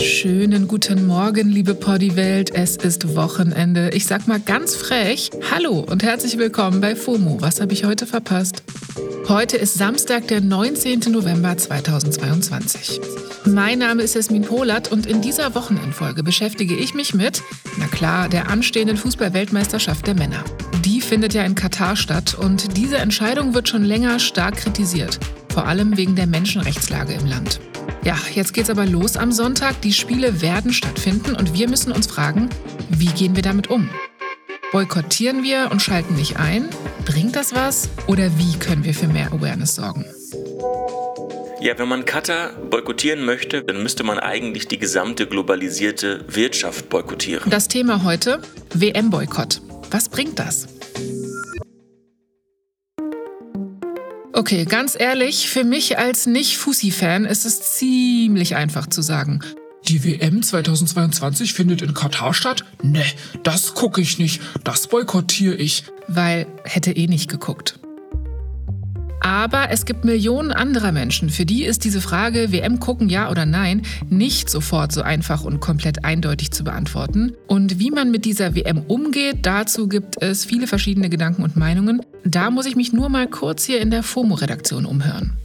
Schönen guten Morgen, liebe Poddy-Welt. Es ist Wochenende. Ich sag mal ganz frech: Hallo und herzlich willkommen bei FOMO. Was habe ich heute verpasst? Heute ist Samstag, der 19. November 2022. Mein Name ist Jasmin Polat und in dieser Wochenendfolge beschäftige ich mich mit, na klar, der anstehenden Fußball-Weltmeisterschaft der Männer. Die findet ja in Katar statt und diese Entscheidung wird schon länger stark kritisiert, vor allem wegen der Menschenrechtslage im Land. Ja, jetzt geht's aber los am Sonntag. Die Spiele werden stattfinden und wir müssen uns fragen, wie gehen wir damit um? Boykottieren wir und schalten nicht ein? Bringt das was? Oder wie können wir für mehr Awareness sorgen? Ja, wenn man Katar boykottieren möchte, dann müsste man eigentlich die gesamte globalisierte Wirtschaft boykottieren. Das Thema heute, WM-Boykott. Was bringt das? Okay, ganz ehrlich, für mich als Nicht-Fussi-Fan ist es ziemlich einfach zu sagen. Die WM 2022 findet in Katar statt? Ne, das gucke ich nicht, das boykottiere ich. Weil hätte eh nicht geguckt. Aber es gibt Millionen anderer Menschen, für die ist diese Frage WM gucken ja oder nein nicht sofort so einfach und komplett eindeutig zu beantworten. Und wie man mit dieser WM umgeht, dazu gibt es viele verschiedene Gedanken und Meinungen. Da muss ich mich nur mal kurz hier in der FOMO-Redaktion umhören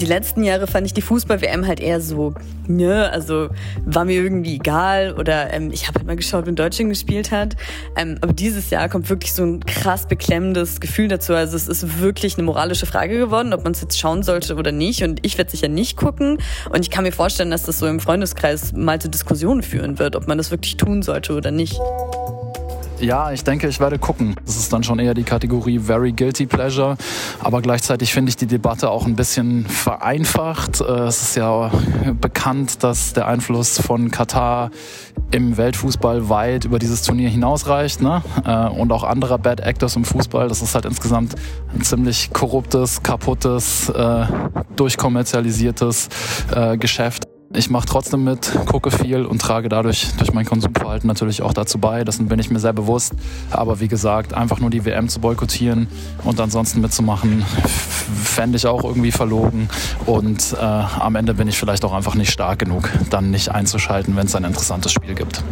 die letzten Jahre fand ich die Fußball-WM halt eher so, ne, also war mir irgendwie egal oder ähm, ich habe halt mal geschaut, wenn Deutschland gespielt hat. Ähm, aber dieses Jahr kommt wirklich so ein krass beklemmendes Gefühl dazu. Also es ist wirklich eine moralische Frage geworden, ob man es jetzt schauen sollte oder nicht. Und ich werde sicher nicht gucken. Und ich kann mir vorstellen, dass das so im Freundeskreis mal zu Diskussionen führen wird, ob man das wirklich tun sollte oder nicht. Ja, ich denke, ich werde gucken. Das ist dann schon eher die Kategorie Very Guilty Pleasure. Aber gleichzeitig finde ich die Debatte auch ein bisschen vereinfacht. Äh, es ist ja bekannt, dass der Einfluss von Katar im Weltfußball weit über dieses Turnier hinausreicht. Ne? Äh, und auch anderer Bad Actors im Fußball. Das ist halt insgesamt ein ziemlich korruptes, kaputtes, äh, durchkommerzialisiertes Geschäft. Ich mache trotzdem mit, gucke viel und trage dadurch durch mein Konsumverhalten natürlich auch dazu bei. Dessen bin ich mir sehr bewusst. Aber wie gesagt, einfach nur die WM zu boykottieren und ansonsten mitzumachen, fände ich auch irgendwie verlogen. Und äh, am Ende bin ich vielleicht auch einfach nicht stark genug, dann nicht einzuschalten, wenn es ein interessantes Spiel gibt.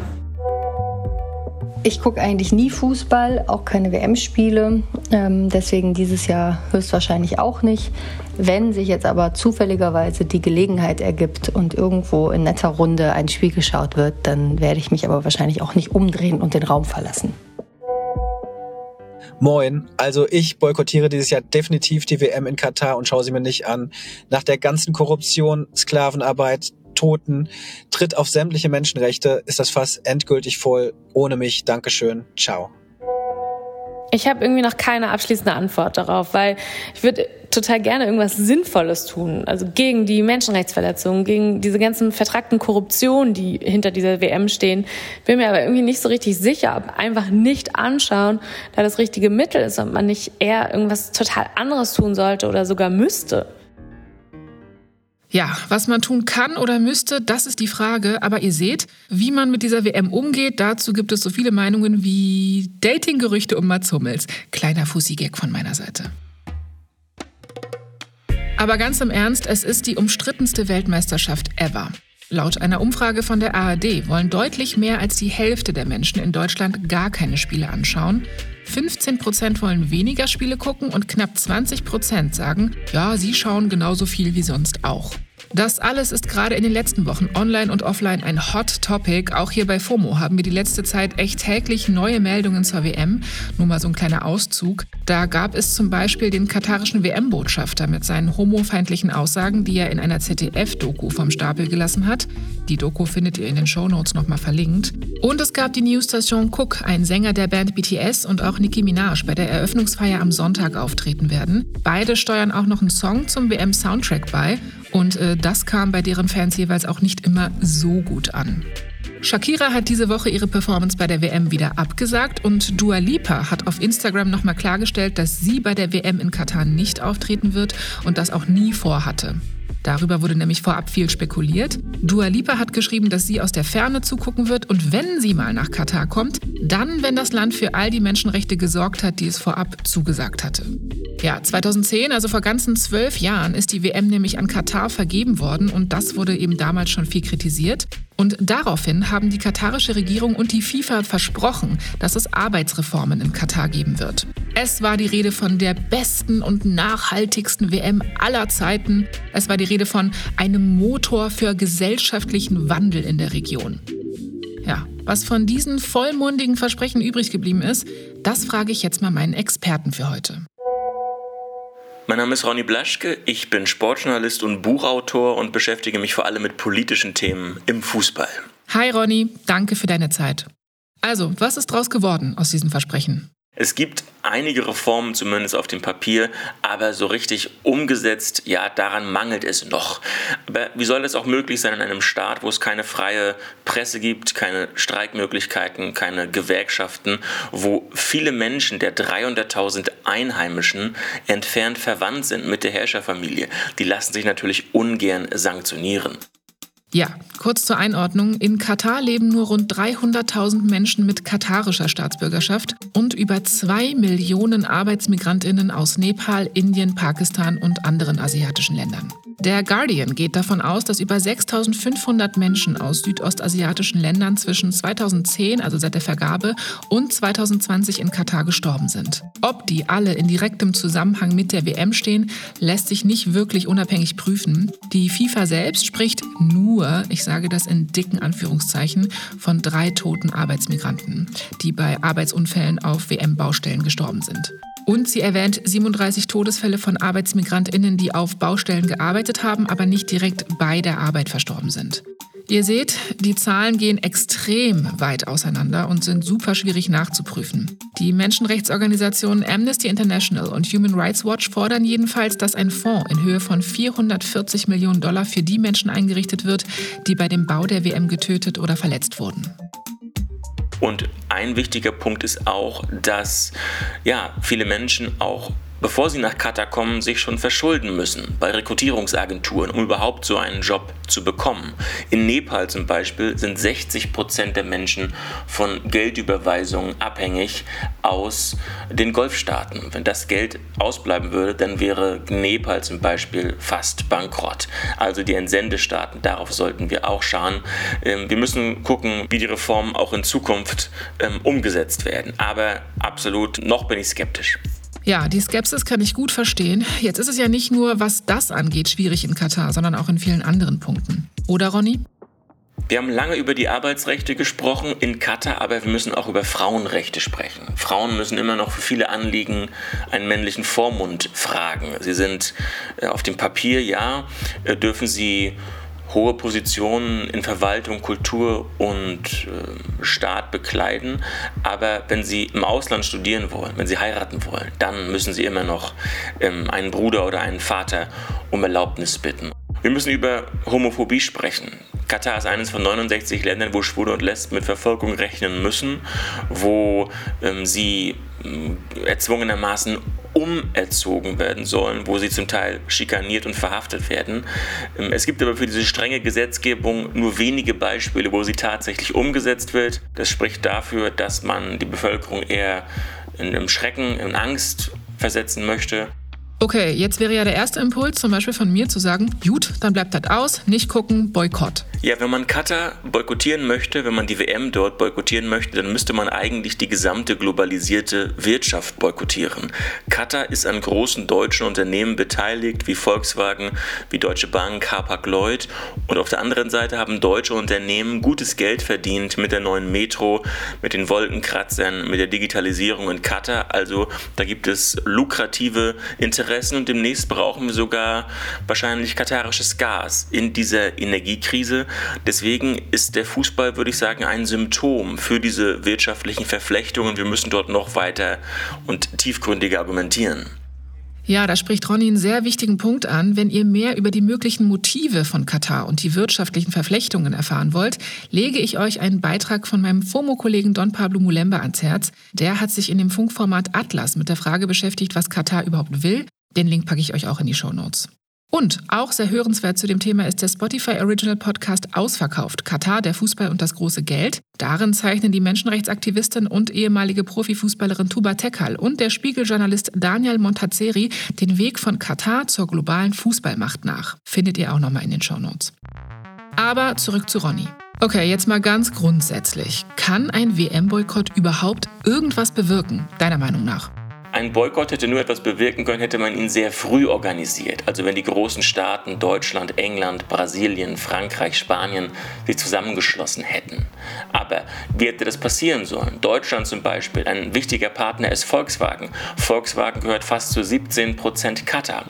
Ich gucke eigentlich nie Fußball, auch keine WM-Spiele. Ähm, deswegen dieses Jahr höchstwahrscheinlich auch nicht. Wenn sich jetzt aber zufälligerweise die Gelegenheit ergibt und irgendwo in netter Runde ein Spiel geschaut wird, dann werde ich mich aber wahrscheinlich auch nicht umdrehen und den Raum verlassen. Moin, also ich boykottiere dieses Jahr definitiv die WM in Katar und schaue sie mir nicht an. Nach der ganzen Korruption, Sklavenarbeit, Toten, tritt auf sämtliche Menschenrechte, ist das Fass endgültig voll. Ohne mich, Dankeschön, ciao. Ich habe irgendwie noch keine abschließende Antwort darauf, weil ich würde total gerne irgendwas Sinnvolles tun. Also gegen die Menschenrechtsverletzungen, gegen diese ganzen vertragten Korruptionen, die hinter dieser WM stehen. Bin mir aber irgendwie nicht so richtig sicher, ob einfach nicht anschauen, da das richtige Mittel ist und man nicht eher irgendwas total anderes tun sollte oder sogar müsste. Ja, was man tun kann oder müsste, das ist die Frage. Aber ihr seht, wie man mit dieser WM umgeht, dazu gibt es so viele Meinungen wie Dating-Gerüchte um Mats Hummels. Kleiner Fussi-Gag von meiner Seite. Aber ganz im Ernst, es ist die umstrittenste Weltmeisterschaft ever. Laut einer Umfrage von der ARD wollen deutlich mehr als die Hälfte der Menschen in Deutschland gar keine Spiele anschauen. 15 Prozent wollen weniger Spiele gucken und knapp 20 Prozent sagen, ja, sie schauen genauso viel wie sonst auch. Das alles ist gerade in den letzten Wochen online und offline ein Hot Topic. Auch hier bei FOMO haben wir die letzte Zeit echt täglich neue Meldungen zur WM. Nur mal so ein kleiner Auszug. Da gab es zum Beispiel den katarischen WM-Botschafter mit seinen homofeindlichen Aussagen, die er in einer ZDF-Doku vom Stapel gelassen hat. Die Doku findet ihr in den Shownotes nochmal verlinkt. Und es gab die Newsstation Cook, ein Sänger der Band BTS und auch Nicki Minaj bei der Eröffnungsfeier am Sonntag auftreten werden. Beide steuern auch noch einen Song zum WM-Soundtrack bei. Und äh, das kam bei deren Fans jeweils auch nicht immer so gut an. Shakira hat diese Woche ihre Performance bei der WM wieder abgesagt und Dua Lipa hat auf Instagram nochmal klargestellt, dass sie bei der WM in Katar nicht auftreten wird und das auch nie vorhatte. Darüber wurde nämlich vorab viel spekuliert. Dua Lipa hat geschrieben, dass sie aus der Ferne zugucken wird und wenn sie mal nach Katar kommt, dann, wenn das Land für all die Menschenrechte gesorgt hat, die es vorab zugesagt hatte. Ja, 2010, also vor ganzen zwölf Jahren, ist die WM nämlich an Katar vergeben worden und das wurde eben damals schon viel kritisiert. Und daraufhin haben die katarische Regierung und die FIFA versprochen, dass es Arbeitsreformen in Katar geben wird. Es war die Rede von der besten und nachhaltigsten WM aller Zeiten. Es war die Rede von einem Motor für gesellschaftlichen Wandel in der Region. Ja, was von diesen vollmundigen Versprechen übrig geblieben ist, das frage ich jetzt mal meinen Experten für heute. Mein Name ist Ronny Blaschke, ich bin Sportjournalist und Buchautor und beschäftige mich vor allem mit politischen Themen im Fußball. Hi Ronny, danke für deine Zeit. Also, was ist draus geworden aus diesen Versprechen? Es gibt einige Reformen, zumindest auf dem Papier, aber so richtig umgesetzt, ja, daran mangelt es noch. Aber wie soll das auch möglich sein in einem Staat, wo es keine freie Presse gibt, keine Streikmöglichkeiten, keine Gewerkschaften, wo viele Menschen der 300.000 Einheimischen entfernt verwandt sind mit der Herrscherfamilie? Die lassen sich natürlich ungern sanktionieren. Ja, kurz zur Einordnung. In Katar leben nur rund 300.000 Menschen mit katarischer Staatsbürgerschaft und über zwei Millionen Arbeitsmigrantinnen aus Nepal, Indien, Pakistan und anderen asiatischen Ländern. Der Guardian geht davon aus, dass über 6500 Menschen aus südostasiatischen Ländern zwischen 2010, also seit der Vergabe, und 2020 in Katar gestorben sind. Ob die alle in direktem Zusammenhang mit der WM stehen, lässt sich nicht wirklich unabhängig prüfen. Die FIFA selbst spricht nur, ich sage das in dicken Anführungszeichen, von drei toten Arbeitsmigranten, die bei Arbeitsunfällen auf WM-Baustellen gestorben sind. Und sie erwähnt 37 Todesfälle von Arbeitsmigrantinnen, die auf Baustellen gearbeitet haben, aber nicht direkt bei der Arbeit verstorben sind. Ihr seht, die Zahlen gehen extrem weit auseinander und sind super schwierig nachzuprüfen. Die Menschenrechtsorganisationen Amnesty International und Human Rights Watch fordern jedenfalls, dass ein Fonds in Höhe von 440 Millionen Dollar für die Menschen eingerichtet wird, die bei dem Bau der WM getötet oder verletzt wurden. Und ein wichtiger Punkt ist auch, dass ja, viele Menschen auch bevor sie nach Katar kommen, sich schon verschulden müssen bei Rekrutierungsagenturen, um überhaupt so einen Job zu bekommen. In Nepal zum Beispiel sind 60 Prozent der Menschen von Geldüberweisungen abhängig aus den Golfstaaten. Wenn das Geld ausbleiben würde, dann wäre Nepal zum Beispiel fast bankrott. Also die Entsendestaaten, darauf sollten wir auch schauen. Ähm, wir müssen gucken, wie die Reformen auch in Zukunft ähm, umgesetzt werden. Aber absolut, noch bin ich skeptisch. Ja, die Skepsis kann ich gut verstehen. Jetzt ist es ja nicht nur, was das angeht, schwierig in Katar, sondern auch in vielen anderen Punkten. Oder, Ronny? Wir haben lange über die Arbeitsrechte gesprochen in Katar, aber wir müssen auch über Frauenrechte sprechen. Frauen müssen immer noch für viele Anliegen einen männlichen Vormund fragen. Sie sind äh, auf dem Papier, ja, äh, dürfen sie hohe Positionen in Verwaltung, Kultur und äh, Staat bekleiden. Aber wenn sie im Ausland studieren wollen, wenn sie heiraten wollen, dann müssen sie immer noch ähm, einen Bruder oder einen Vater um Erlaubnis bitten. Wir müssen über Homophobie sprechen. Katar ist eines von 69 Ländern, wo Schwule und Lesben mit Verfolgung rechnen müssen, wo ähm, sie erzwungenermaßen umerzogen werden sollen, wo sie zum Teil schikaniert und verhaftet werden. Ähm, es gibt aber für diese strenge Gesetzgebung nur wenige Beispiele, wo sie tatsächlich umgesetzt wird. Das spricht dafür, dass man die Bevölkerung eher in Schrecken, in Angst versetzen möchte. Okay, jetzt wäre ja der erste Impuls zum Beispiel von mir zu sagen, gut, dann bleibt das aus, nicht gucken, Boykott. Ja, wenn man Katar boykottieren möchte, wenn man die WM dort boykottieren möchte, dann müsste man eigentlich die gesamte globalisierte Wirtschaft boykottieren. Katar ist an großen deutschen Unternehmen beteiligt, wie Volkswagen, wie Deutsche Bank, Hapag-Lloyd. Und auf der anderen Seite haben deutsche Unternehmen gutes Geld verdient mit der neuen Metro, mit den Wolkenkratzern, mit der Digitalisierung in Katar. Also da gibt es lukrative Interessen und demnächst brauchen wir sogar wahrscheinlich katarisches Gas in dieser Energiekrise. Deswegen ist der Fußball, würde ich sagen, ein Symptom für diese wirtschaftlichen Verflechtungen. Wir müssen dort noch weiter und tiefgründiger argumentieren. Ja, da spricht Ronny einen sehr wichtigen Punkt an. Wenn ihr mehr über die möglichen Motive von Katar und die wirtschaftlichen Verflechtungen erfahren wollt, lege ich euch einen Beitrag von meinem FOMO-Kollegen Don Pablo Mulemba ans Herz. Der hat sich in dem Funkformat Atlas mit der Frage beschäftigt, was Katar überhaupt will. Den Link packe ich euch auch in die Show Notes. Und auch sehr hörenswert zu dem Thema ist der Spotify Original Podcast Ausverkauft. Katar, der Fußball und das große Geld. Darin zeichnen die Menschenrechtsaktivistin und ehemalige Profifußballerin Tuba Tekal und der Spiegeljournalist Daniel Montazeri den Weg von Katar zur globalen Fußballmacht nach. Findet ihr auch nochmal in den Shownotes. Aber zurück zu Ronny. Okay, jetzt mal ganz grundsätzlich. Kann ein WM-Boykott überhaupt irgendwas bewirken, deiner Meinung nach? Ein Boykott hätte nur etwas bewirken können, hätte man ihn sehr früh organisiert. Also wenn die großen Staaten Deutschland, England, Brasilien, Frankreich, Spanien sich zusammengeschlossen hätten. Aber wie hätte das passieren sollen? Deutschland zum Beispiel, ein wichtiger Partner ist Volkswagen. Volkswagen gehört fast zu 17 Prozent Katar.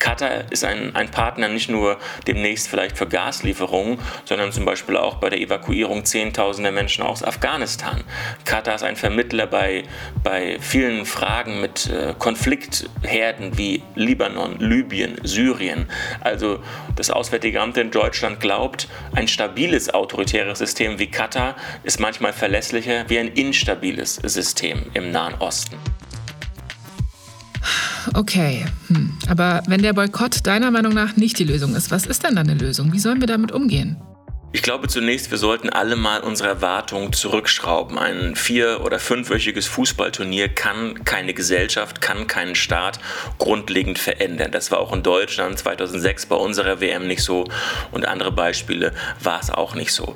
Katar ist ein, ein Partner nicht nur demnächst vielleicht für Gaslieferungen, sondern zum Beispiel auch bei der Evakuierung Zehntausender Menschen aus Afghanistan. Katar ist ein Vermittler bei, bei vielen Fragen Fragen mit äh, Konfliktherden wie Libanon, Libyen, Syrien. Also das Auswärtige Amt in Deutschland glaubt, ein stabiles autoritäres System wie Katar ist manchmal verlässlicher wie ein instabiles System im Nahen Osten. Okay, hm. aber wenn der Boykott deiner Meinung nach nicht die Lösung ist, was ist dann eine Lösung? Wie sollen wir damit umgehen? Ich glaube zunächst, wir sollten alle mal unsere Erwartungen zurückschrauben. Ein vier- oder fünfwöchiges Fußballturnier kann keine Gesellschaft, kann keinen Staat grundlegend verändern. Das war auch in Deutschland 2006 bei unserer WM nicht so und andere Beispiele war es auch nicht so.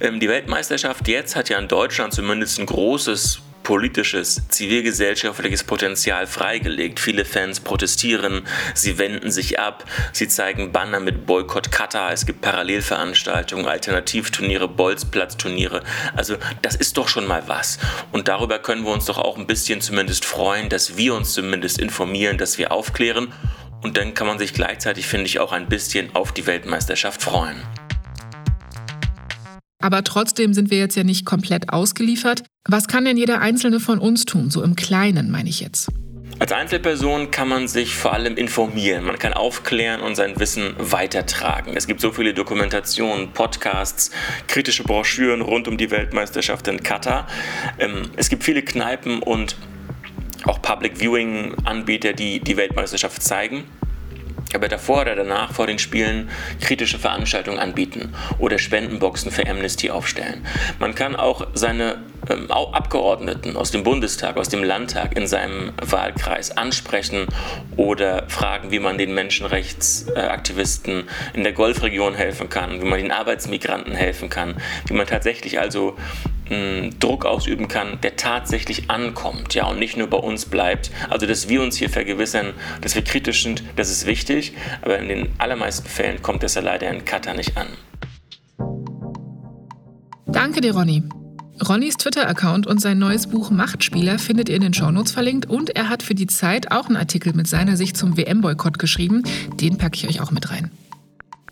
Ähm, die Weltmeisterschaft jetzt hat ja in Deutschland zumindest ein großes politisches, zivilgesellschaftliches Potenzial freigelegt. Viele Fans protestieren, sie wenden sich ab, sie zeigen Banner mit Boykott Katar, es gibt Parallelveranstaltungen, Alternativturniere, Bolzplatzturniere. Also das ist doch schon mal was. Und darüber können wir uns doch auch ein bisschen zumindest freuen, dass wir uns zumindest informieren, dass wir aufklären. Und dann kann man sich gleichzeitig, finde ich, auch ein bisschen auf die Weltmeisterschaft freuen. Aber trotzdem sind wir jetzt ja nicht komplett ausgeliefert. Was kann denn jeder Einzelne von uns tun, so im Kleinen meine ich jetzt? Als Einzelperson kann man sich vor allem informieren, man kann aufklären und sein Wissen weitertragen. Es gibt so viele Dokumentationen, Podcasts, kritische Broschüren rund um die Weltmeisterschaft in Katar. Ähm, es gibt viele Kneipen und auch Public Viewing Anbieter, die die Weltmeisterschaft zeigen aber davor oder danach vor den Spielen kritische Veranstaltungen anbieten oder Spendenboxen für Amnesty aufstellen. Man kann auch seine ähm, Abgeordneten aus dem Bundestag, aus dem Landtag in seinem Wahlkreis ansprechen oder fragen, wie man den Menschenrechtsaktivisten in der Golfregion helfen kann, wie man den Arbeitsmigranten helfen kann, wie man tatsächlich also Druck ausüben kann, der tatsächlich ankommt, ja, und nicht nur bei uns bleibt. Also, dass wir uns hier vergewissern, dass wir kritisch sind, das ist wichtig, aber in den allermeisten Fällen kommt das ja leider in Katar nicht an. Danke dir, Ronny. Ronnys Twitter-Account und sein neues Buch Machtspieler findet ihr in den Shownotes verlinkt und er hat für die Zeit auch einen Artikel mit seiner Sicht zum WM-Boykott geschrieben. Den packe ich euch auch mit rein.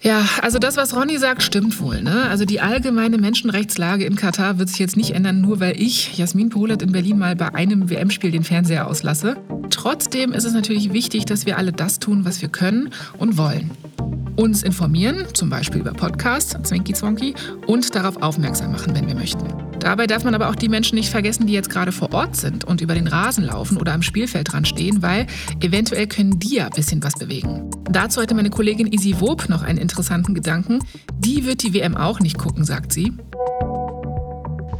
Ja, also das, was Ronny sagt, stimmt wohl. Ne? Also die allgemeine Menschenrechtslage in Katar wird sich jetzt nicht ändern, nur weil ich, Jasmin Polat, in Berlin mal bei einem WM-Spiel den Fernseher auslasse. Trotzdem ist es natürlich wichtig, dass wir alle das tun, was wir können und wollen. Uns informieren, zum Beispiel über Podcasts, Zwinky Zwonky, und darauf aufmerksam machen, wenn wir möchten. Dabei darf man aber auch die Menschen nicht vergessen, die jetzt gerade vor Ort sind und über den Rasen laufen oder am Spielfeld dran stehen, weil eventuell können die ja ein bisschen was bewegen. Dazu hatte meine Kollegin Isi Wob noch einen interessanten Gedanken. Die wird die WM auch nicht gucken, sagt sie.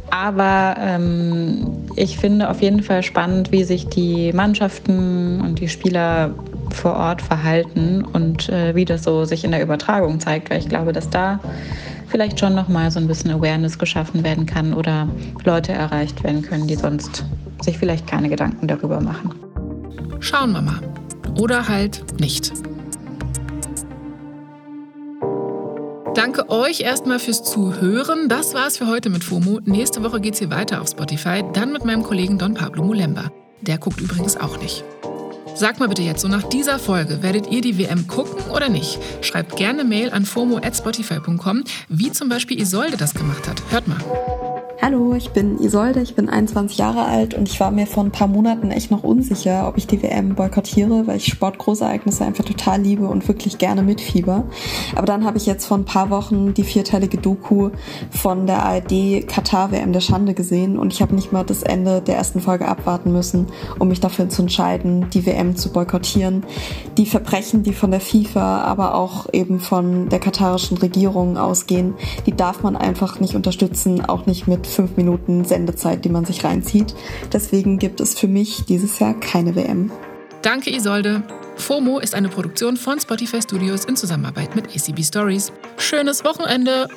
Aber ähm, ich finde auf jeden Fall spannend, wie sich die Mannschaften und die Spieler vor Ort verhalten und äh, wie das so sich in der Übertragung zeigt, weil ich glaube, dass da vielleicht schon noch mal so ein bisschen Awareness geschaffen werden kann oder Leute erreicht werden können, die sonst sich vielleicht keine Gedanken darüber machen. Schauen wir mal. Oder halt nicht. Danke euch erstmal fürs Zuhören. Das war's für heute mit FOMO. Nächste Woche geht's hier weiter auf Spotify, dann mit meinem Kollegen Don Pablo Mulemba. Der guckt übrigens auch nicht. Sagt mal bitte jetzt, so nach dieser Folge, werdet ihr die WM gucken oder nicht? Schreibt gerne Mail an fomo@spotify.com, wie zum Beispiel Isolde das gemacht hat. Hört mal. Hallo, ich bin Isolde, ich bin 21 Jahre alt und ich war mir vor ein paar Monaten echt noch unsicher, ob ich die WM boykottiere, weil ich Sportgroßereignisse einfach total liebe und wirklich gerne mitfieber. Aber dann habe ich jetzt vor ein paar Wochen die vierteilige Doku von der ARD Katar WM der Schande gesehen und ich habe nicht mal das Ende der ersten Folge abwarten müssen, um mich dafür zu entscheiden, die WM zu boykottieren. Die Verbrechen, die von der FIFA, aber auch eben von der katarischen Regierung ausgehen, die darf man einfach nicht unterstützen, auch nicht mit fünf Minuten Sendezeit, die man sich reinzieht. Deswegen gibt es für mich dieses Jahr keine WM. Danke, Isolde. FOMO ist eine Produktion von Spotify Studios in Zusammenarbeit mit ACB Stories. Schönes Wochenende!